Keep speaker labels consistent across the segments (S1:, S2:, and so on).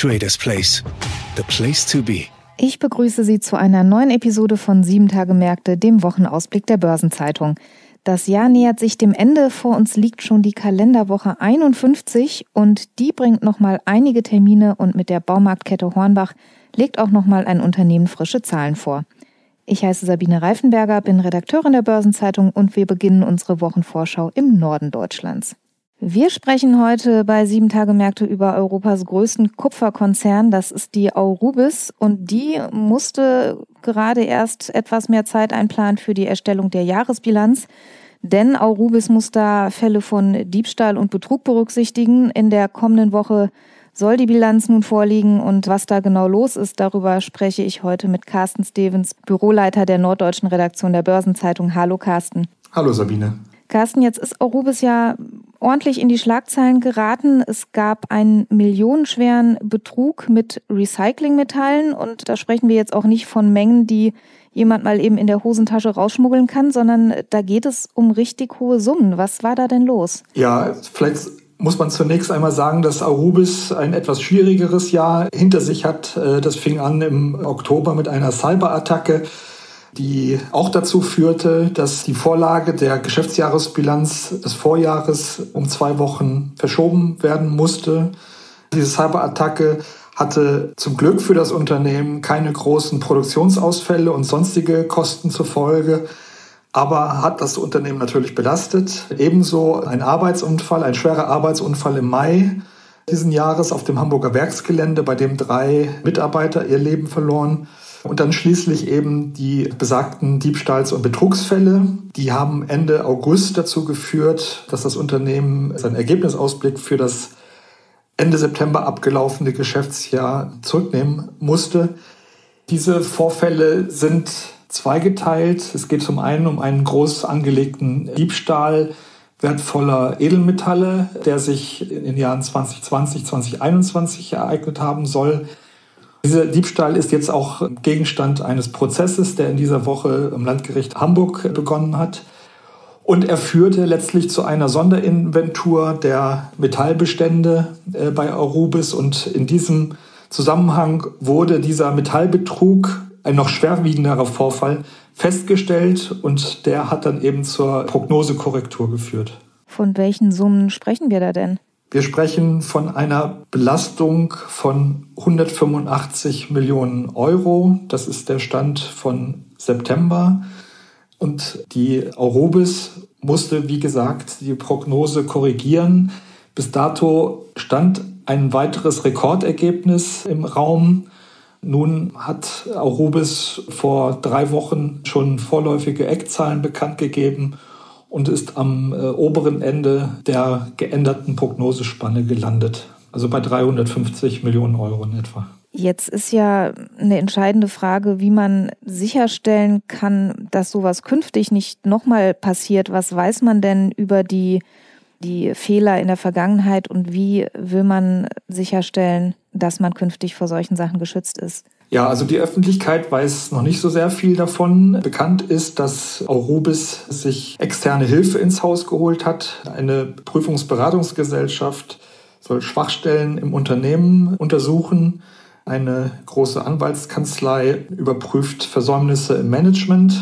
S1: Traders Place. The place to be.
S2: Ich begrüße Sie zu einer neuen Episode von Sieben Tage Märkte, dem Wochenausblick der Börsenzeitung. Das Jahr nähert sich dem Ende, vor uns liegt schon die Kalenderwoche 51 und die bringt nochmal einige Termine und mit der Baumarktkette Hornbach legt auch nochmal ein Unternehmen frische Zahlen vor. Ich heiße Sabine Reifenberger, bin Redakteurin der Börsenzeitung und wir beginnen unsere Wochenvorschau im Norden Deutschlands. Wir sprechen heute bei Sieben Tage Märkte über Europas größten Kupferkonzern. Das ist die Aurubis und die musste gerade erst etwas mehr Zeit einplanen für die Erstellung der Jahresbilanz. Denn Aurubis muss da Fälle von Diebstahl und Betrug berücksichtigen. In der kommenden Woche soll die Bilanz nun vorliegen und was da genau los ist, darüber spreche ich heute mit Carsten Stevens, Büroleiter der norddeutschen Redaktion der Börsenzeitung. Hallo Carsten.
S3: Hallo Sabine.
S2: Carsten, jetzt ist Aurubis ja ordentlich in die Schlagzeilen geraten. Es gab einen millionenschweren Betrug mit Recyclingmetallen und da sprechen wir jetzt auch nicht von Mengen, die jemand mal eben in der Hosentasche rausschmuggeln kann, sondern da geht es um richtig hohe Summen. Was war da denn los?
S3: Ja, vielleicht muss man zunächst einmal sagen, dass Arubis ein etwas schwierigeres Jahr hinter sich hat. Äh, das fing an im Oktober mit einer Cyberattacke die auch dazu führte, dass die Vorlage der Geschäftsjahresbilanz des Vorjahres um zwei Wochen verschoben werden musste. Diese Cyberattacke hatte zum Glück für das Unternehmen keine großen Produktionsausfälle und sonstige Kosten zur Folge, aber hat das Unternehmen natürlich belastet. Ebenso ein Arbeitsunfall, ein schwerer Arbeitsunfall im Mai diesen Jahres auf dem Hamburger Werksgelände, bei dem drei Mitarbeiter ihr Leben verloren. Und dann schließlich eben die besagten Diebstahls- und Betrugsfälle. Die haben Ende August dazu geführt, dass das Unternehmen seinen Ergebnisausblick für das Ende September abgelaufene Geschäftsjahr zurücknehmen musste. Diese Vorfälle sind zweigeteilt. Es geht zum einen um einen groß angelegten Diebstahl wertvoller Edelmetalle, der sich in den Jahren 2020, 2021 ereignet haben soll. Dieser Diebstahl ist jetzt auch Gegenstand eines Prozesses, der in dieser Woche im Landgericht Hamburg begonnen hat. Und er führte letztlich zu einer Sonderinventur der Metallbestände äh, bei Arubis. Und in diesem Zusammenhang wurde dieser Metallbetrug, ein noch schwerwiegenderer Vorfall, festgestellt. Und der hat dann eben zur Prognosekorrektur geführt.
S2: Von welchen Summen sprechen wir da denn?
S3: Wir sprechen von einer Belastung von 185 Millionen Euro. Das ist der Stand von September. Und die Aurobis musste, wie gesagt, die Prognose korrigieren. Bis dato stand ein weiteres Rekordergebnis im Raum. Nun hat Aurobis vor drei Wochen schon vorläufige Eckzahlen bekannt gegeben und ist am äh, oberen Ende der geänderten Prognosespanne gelandet. Also bei 350 Millionen Euro in etwa.
S2: Jetzt ist ja eine entscheidende Frage, wie man sicherstellen kann, dass sowas künftig nicht nochmal passiert. Was weiß man denn über die, die Fehler in der Vergangenheit und wie will man sicherstellen, dass man künftig vor solchen Sachen geschützt ist?
S3: Ja, also die Öffentlichkeit weiß noch nicht so sehr viel davon. Bekannt ist, dass Aurubis sich externe Hilfe ins Haus geholt hat. Eine Prüfungsberatungsgesellschaft soll Schwachstellen im Unternehmen untersuchen. Eine große Anwaltskanzlei überprüft Versäumnisse im Management.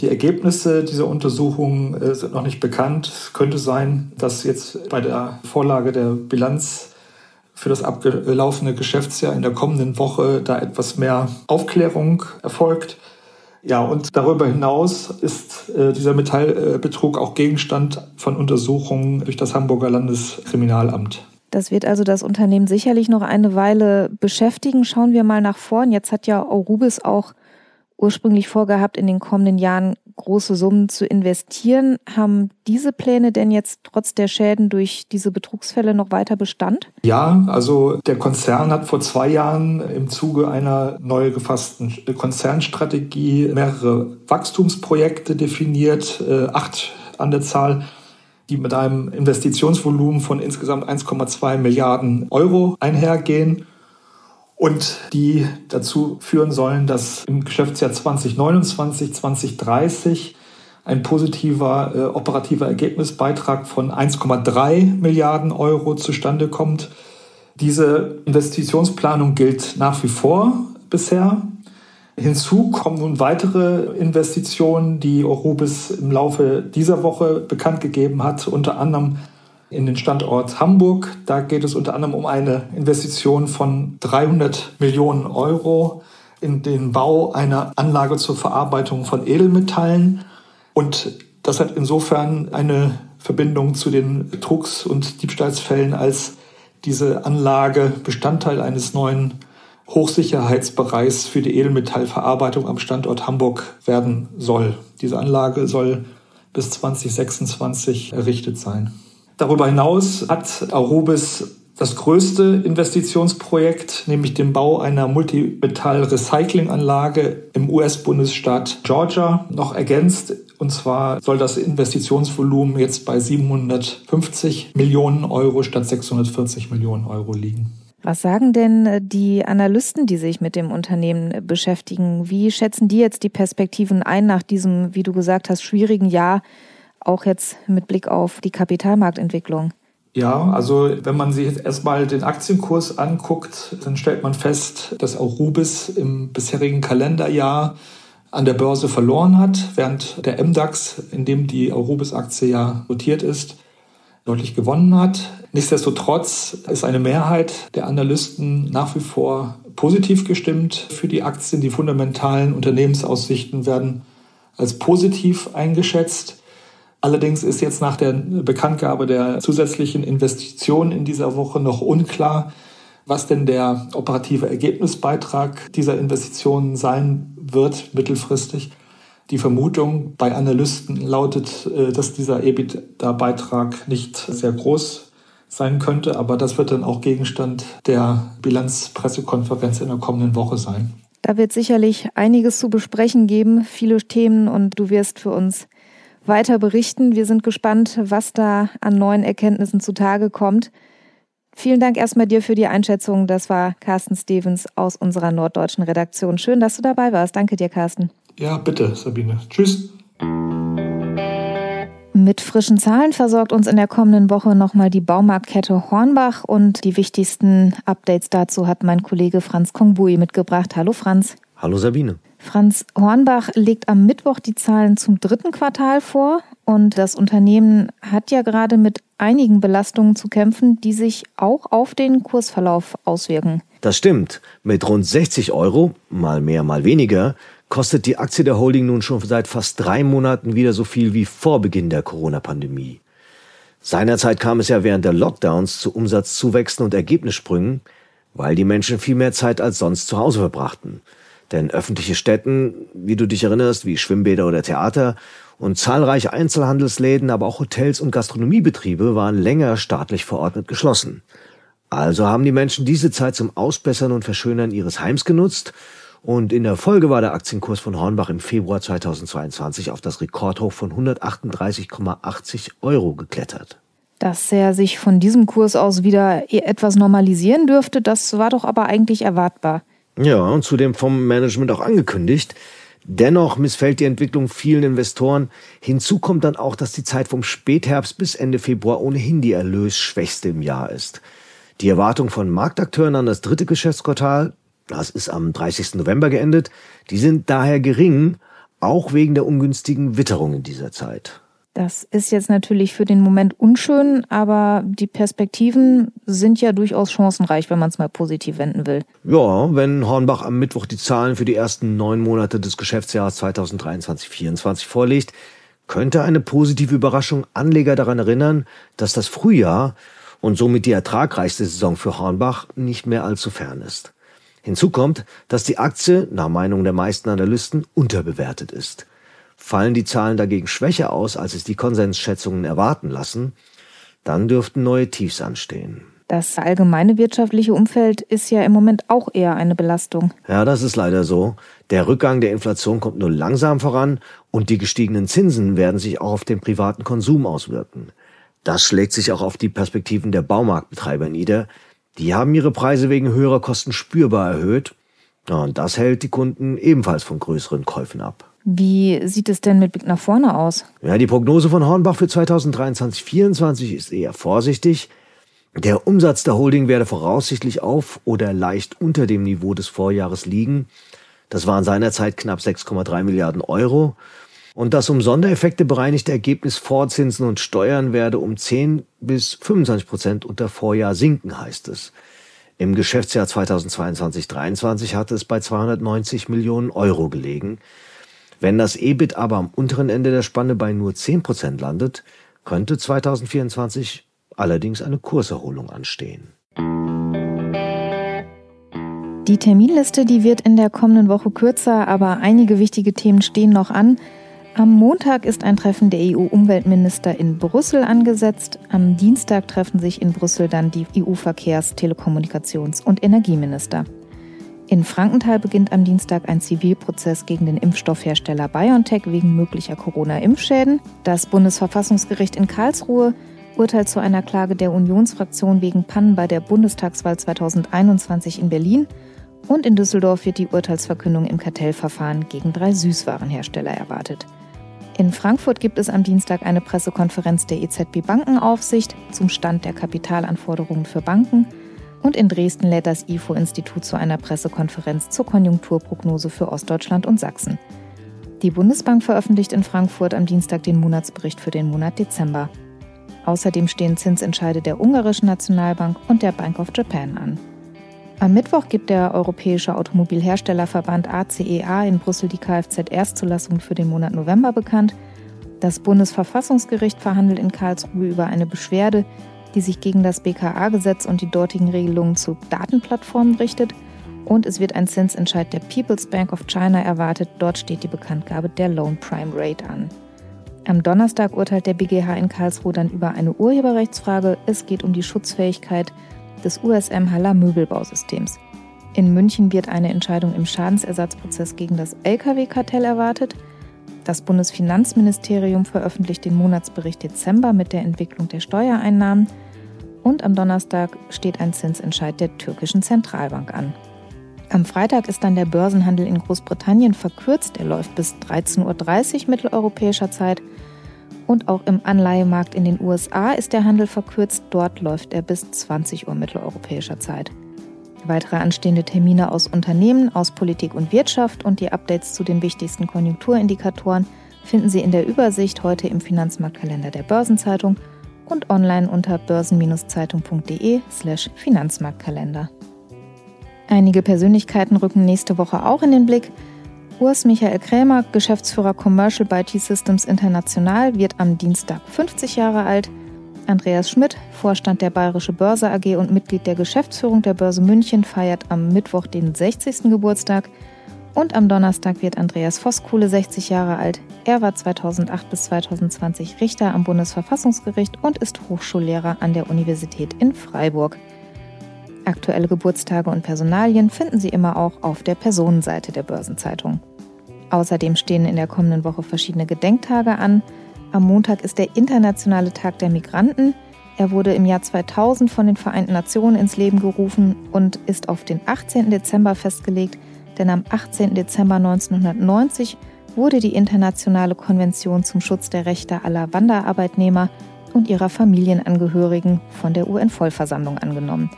S3: Die Ergebnisse dieser Untersuchung äh, sind noch nicht bekannt. Es könnte sein, dass jetzt bei der Vorlage der Bilanz für das abgelaufene Geschäftsjahr in der kommenden Woche da etwas mehr Aufklärung erfolgt. Ja, und darüber hinaus ist äh, dieser Metallbetrug auch Gegenstand von Untersuchungen durch das Hamburger Landeskriminalamt.
S2: Das wird also das Unternehmen sicherlich noch eine Weile beschäftigen. Schauen wir mal nach vorn. Jetzt hat ja Aurubis auch ursprünglich vorgehabt, in den kommenden Jahren große Summen zu investieren. Haben diese Pläne denn jetzt trotz der Schäden durch diese Betrugsfälle noch weiter Bestand?
S3: Ja, also der Konzern hat vor zwei Jahren im Zuge einer neu gefassten Konzernstrategie mehrere Wachstumsprojekte definiert, äh, acht an der Zahl die mit einem Investitionsvolumen von insgesamt 1,2 Milliarden Euro einhergehen und die dazu führen sollen, dass im Geschäftsjahr 2029, 2030 ein positiver äh, operativer Ergebnisbeitrag von 1,3 Milliarden Euro zustande kommt. Diese Investitionsplanung gilt nach wie vor bisher. Hinzu kommen nun weitere Investitionen, die Eurobis im Laufe dieser Woche bekannt gegeben hat, unter anderem in den Standort Hamburg. Da geht es unter anderem um eine Investition von 300 Millionen Euro in den Bau einer Anlage zur Verarbeitung von Edelmetallen. Und das hat insofern eine Verbindung zu den Betrugs- und Diebstahlsfällen, als diese Anlage Bestandteil eines neuen Hochsicherheitsbereichs für die Edelmetallverarbeitung am Standort Hamburg werden soll. Diese Anlage soll bis 2026 errichtet sein. Darüber hinaus hat Arubis das größte Investitionsprojekt, nämlich den Bau einer Multimetall-Recycling-Anlage im US-Bundesstaat Georgia, noch ergänzt. Und zwar soll das Investitionsvolumen jetzt bei 750 Millionen Euro statt 640 Millionen Euro liegen.
S2: Was sagen denn äh, die Analysten, die sich mit dem Unternehmen beschäftigen? Wie schätzen die jetzt die Perspektiven ein nach diesem, wie du gesagt hast, schwierigen Jahr, auch jetzt mit Blick auf die Kapitalmarktentwicklung?
S3: Ja, also wenn man sich jetzt erstmal den Aktienkurs anguckt, dann stellt man fest, dass auch Rubis im bisherigen Kalenderjahr an der Börse verloren hat, während der MDAX, in dem die Arubis-Aktie ja notiert ist, deutlich gewonnen hat. Nichtsdestotrotz ist eine Mehrheit der Analysten nach wie vor positiv gestimmt für die Aktien. Die fundamentalen Unternehmensaussichten werden als positiv eingeschätzt. Allerdings ist jetzt nach der Bekanntgabe der zusätzlichen Investitionen in dieser Woche noch unklar, was denn der operative Ergebnisbeitrag dieser Investitionen sein wird mittelfristig. Die Vermutung bei Analysten lautet, äh, dass dieser EBITDA-Beitrag nicht sehr groß sein könnte, aber das wird dann auch Gegenstand der Bilanzpressekonferenz in der kommenden Woche sein.
S2: Da wird sicherlich einiges zu besprechen geben, viele Themen und du wirst für uns weiter berichten. Wir sind gespannt, was da an neuen Erkenntnissen zutage kommt. Vielen Dank erstmal dir für die Einschätzung. Das war Carsten Stevens aus unserer norddeutschen Redaktion. Schön, dass du dabei warst. Danke dir, Carsten.
S3: Ja, bitte, Sabine. Tschüss.
S2: Mit frischen Zahlen versorgt uns in der kommenden Woche nochmal die Baumarktkette Hornbach und die wichtigsten Updates dazu hat mein Kollege Franz Kongbui mitgebracht. Hallo Franz.
S4: Hallo Sabine.
S2: Franz Hornbach legt am Mittwoch die Zahlen zum dritten Quartal vor und das Unternehmen hat ja gerade mit einigen Belastungen zu kämpfen, die sich auch auf den Kursverlauf auswirken.
S4: Das stimmt. Mit rund 60 Euro, mal mehr, mal weniger, kostet die Aktie der Holding nun schon seit fast drei Monaten wieder so viel wie vor Beginn der Corona-Pandemie. Seinerzeit kam es ja während der Lockdowns zu Umsatzzuwächsen und Ergebnissprüngen, weil die Menschen viel mehr Zeit als sonst zu Hause verbrachten. Denn öffentliche Städten, wie du dich erinnerst, wie Schwimmbäder oder Theater und zahlreiche Einzelhandelsläden, aber auch Hotels und Gastronomiebetriebe waren länger staatlich verordnet geschlossen. Also haben die Menschen diese Zeit zum Ausbessern und Verschönern ihres Heims genutzt und in der Folge war der Aktienkurs von Hornbach im Februar 2022 auf das Rekordhoch von 138,80 Euro geklettert.
S2: Dass er sich von diesem Kurs aus wieder etwas normalisieren dürfte, das war doch aber eigentlich erwartbar.
S4: Ja, und zudem vom Management auch angekündigt. Dennoch missfällt die Entwicklung vielen Investoren. Hinzu kommt dann auch, dass die Zeit vom Spätherbst bis Ende Februar ohnehin die erlösschwächste im Jahr ist. Die Erwartung von Marktakteuren an das dritte Geschäftsquartal das ist am 30. November geendet, die sind daher gering, auch wegen der ungünstigen Witterung in dieser Zeit.
S2: Das ist jetzt natürlich für den Moment unschön, aber die Perspektiven sind ja durchaus chancenreich, wenn man es mal positiv wenden will.
S4: Ja, wenn Hornbach am Mittwoch die Zahlen für die ersten neun Monate des Geschäftsjahres 2023-2024 vorlegt, könnte eine positive Überraschung Anleger daran erinnern, dass das Frühjahr und somit die ertragreichste Saison für Hornbach nicht mehr allzu fern ist. Hinzu kommt, dass die Aktie, nach Meinung der meisten Analysten, unterbewertet ist. Fallen die Zahlen dagegen schwächer aus, als es die Konsensschätzungen erwarten lassen, dann dürften neue Tiefs anstehen.
S2: Das allgemeine wirtschaftliche Umfeld ist ja im Moment auch eher eine Belastung.
S4: Ja, das ist leider so. Der Rückgang der Inflation kommt nur langsam voran und die gestiegenen Zinsen werden sich auch auf den privaten Konsum auswirken. Das schlägt sich auch auf die Perspektiven der Baumarktbetreiber nieder. Die haben ihre Preise wegen höherer Kosten spürbar erhöht. Und das hält die Kunden ebenfalls von größeren Käufen ab.
S2: Wie sieht es denn mit Blick nach vorne aus?
S4: Ja, die Prognose von Hornbach für 2023-24 ist eher vorsichtig. Der Umsatz der Holding werde voraussichtlich auf oder leicht unter dem Niveau des Vorjahres liegen. Das waren seinerzeit knapp 6,3 Milliarden Euro. Und das um Sondereffekte bereinigte Ergebnis vor Zinsen und Steuern werde um 10 bis 25 Prozent unter Vorjahr sinken, heißt es. Im Geschäftsjahr 2022-23 hatte es bei 290 Millionen Euro gelegen. Wenn das EBIT aber am unteren Ende der Spanne bei nur 10 Prozent landet, könnte 2024 allerdings eine Kurserholung anstehen.
S2: Die Terminliste, die wird in der kommenden Woche kürzer, aber einige wichtige Themen stehen noch an. Am Montag ist ein Treffen der EU-Umweltminister in Brüssel angesetzt. Am Dienstag treffen sich in Brüssel dann die EU-Verkehrs-, Telekommunikations- und Energieminister. In Frankenthal beginnt am Dienstag ein Zivilprozess gegen den Impfstoffhersteller BioNTech wegen möglicher Corona-Impfschäden. Das Bundesverfassungsgericht in Karlsruhe urteilt zu einer Klage der Unionsfraktion wegen Pannen bei der Bundestagswahl 2021 in Berlin. Und in Düsseldorf wird die Urteilsverkündung im Kartellverfahren gegen drei Süßwarenhersteller erwartet. In Frankfurt gibt es am Dienstag eine Pressekonferenz der EZB Bankenaufsicht zum Stand der Kapitalanforderungen für Banken. Und in Dresden lädt das IFO-Institut zu einer Pressekonferenz zur Konjunkturprognose für Ostdeutschland und Sachsen. Die Bundesbank veröffentlicht in Frankfurt am Dienstag den Monatsbericht für den Monat Dezember. Außerdem stehen Zinsentscheide der ungarischen Nationalbank und der Bank of Japan an. Am Mittwoch gibt der Europäische Automobilherstellerverband ACEA e in Brüssel die Kfz-Erstzulassung für den Monat November bekannt. Das Bundesverfassungsgericht verhandelt in Karlsruhe über eine Beschwerde, die sich gegen das BKA-Gesetz und die dortigen Regelungen zu Datenplattformen richtet. Und es wird ein Zinsentscheid der People's Bank of China erwartet. Dort steht die Bekanntgabe der Loan Prime Rate an. Am Donnerstag urteilt der BGH in Karlsruhe dann über eine Urheberrechtsfrage. Es geht um die Schutzfähigkeit des USM Haller Möbelbausystems. In München wird eine Entscheidung im Schadensersatzprozess gegen das Lkw-Kartell erwartet. Das Bundesfinanzministerium veröffentlicht den Monatsbericht Dezember mit der Entwicklung der Steuereinnahmen. Und am Donnerstag steht ein Zinsentscheid der türkischen Zentralbank an. Am Freitag ist dann der Börsenhandel in Großbritannien verkürzt. Er läuft bis 13.30 Uhr mitteleuropäischer Zeit. Und auch im Anleihemarkt in den USA ist der Handel verkürzt. Dort läuft er bis 20 Uhr mitteleuropäischer Zeit. Weitere anstehende Termine aus Unternehmen, aus Politik und Wirtschaft und die Updates zu den wichtigsten Konjunkturindikatoren finden Sie in der Übersicht heute im Finanzmarktkalender der Börsenzeitung und online unter börsen-zeitung.de/slash Finanzmarktkalender. Einige Persönlichkeiten rücken nächste Woche auch in den Blick. Urs Michael Krämer, Geschäftsführer Commercial by T-Systems International, wird am Dienstag 50 Jahre alt. Andreas Schmidt, Vorstand der Bayerische Börse AG und Mitglied der Geschäftsführung der Börse München, feiert am Mittwoch den 60. Geburtstag. Und am Donnerstag wird Andreas Voskuhle 60 Jahre alt. Er war 2008 bis 2020 Richter am Bundesverfassungsgericht und ist Hochschullehrer an der Universität in Freiburg. Aktuelle Geburtstage und Personalien finden Sie immer auch auf der Personenseite der Börsenzeitung. Außerdem stehen in der kommenden Woche verschiedene Gedenktage an. Am Montag ist der Internationale Tag der Migranten. Er wurde im Jahr 2000 von den Vereinten Nationen ins Leben gerufen und ist auf den 18. Dezember festgelegt, denn am 18. Dezember 1990 wurde die Internationale Konvention zum Schutz der Rechte aller Wanderarbeitnehmer und ihrer Familienangehörigen von der UN-Vollversammlung angenommen.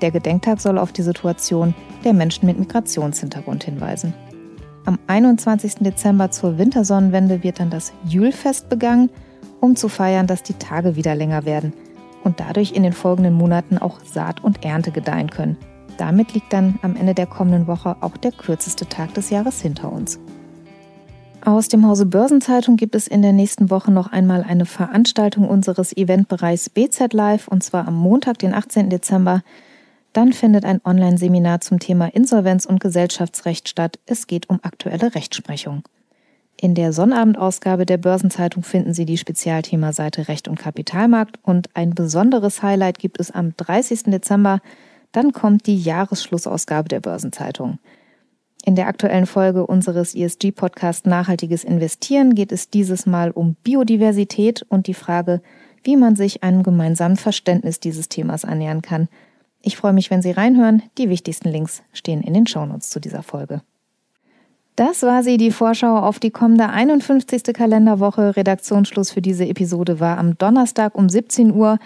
S2: Der Gedenktag soll auf die Situation der Menschen mit Migrationshintergrund hinweisen. Am 21. Dezember zur Wintersonnenwende wird dann das Jülfest begangen, um zu feiern, dass die Tage wieder länger werden und dadurch in den folgenden Monaten auch Saat und Ernte gedeihen können. Damit liegt dann am Ende der kommenden Woche auch der kürzeste Tag des Jahres hinter uns. Aus dem Hause Börsenzeitung gibt es in der nächsten Woche noch einmal eine Veranstaltung unseres Eventbereichs BZ Live und zwar am Montag, den 18. Dezember dann findet ein Online-Seminar zum Thema Insolvenz und Gesellschaftsrecht statt. Es geht um aktuelle Rechtsprechung. In der Sonnabendausgabe der Börsenzeitung finden Sie die Spezialthemaseite Recht und Kapitalmarkt und ein besonderes Highlight gibt es am 30. Dezember. Dann kommt die Jahresschlussausgabe der Börsenzeitung. In der aktuellen Folge unseres ESG-Podcasts Nachhaltiges Investieren geht es dieses Mal um Biodiversität und die Frage, wie man sich einem gemeinsamen Verständnis dieses Themas annähern kann. Ich freue mich, wenn Sie reinhören. Die wichtigsten Links stehen in den Shownotes zu dieser Folge. Das war sie, die Vorschau auf die kommende 51. Kalenderwoche. Redaktionsschluss für diese Episode war am Donnerstag um 17 Uhr.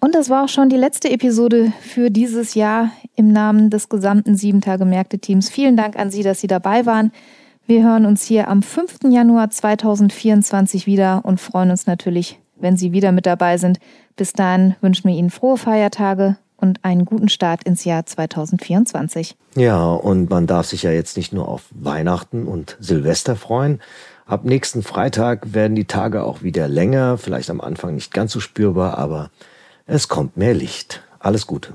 S2: Und das war auch schon die letzte Episode für dieses Jahr im Namen des gesamten sieben Tage Märkte-Teams. Vielen Dank an Sie, dass Sie dabei waren. Wir hören uns hier am 5. Januar 2024 wieder und freuen uns natürlich, wenn Sie wieder mit dabei sind. Bis dahin wünschen wir Ihnen frohe Feiertage und einen guten Start ins Jahr 2024.
S4: Ja, und man darf sich ja jetzt nicht nur auf Weihnachten und Silvester freuen. Ab nächsten Freitag werden die Tage auch wieder länger, vielleicht am Anfang nicht ganz so spürbar, aber es kommt mehr Licht. Alles Gute.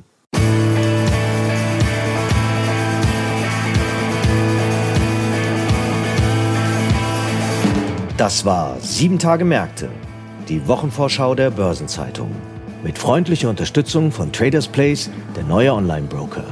S4: Das war Sieben Tage Märkte, die Wochenvorschau der Börsenzeitung. Mit freundlicher Unterstützung von Traders Place, der neue Online-Broker.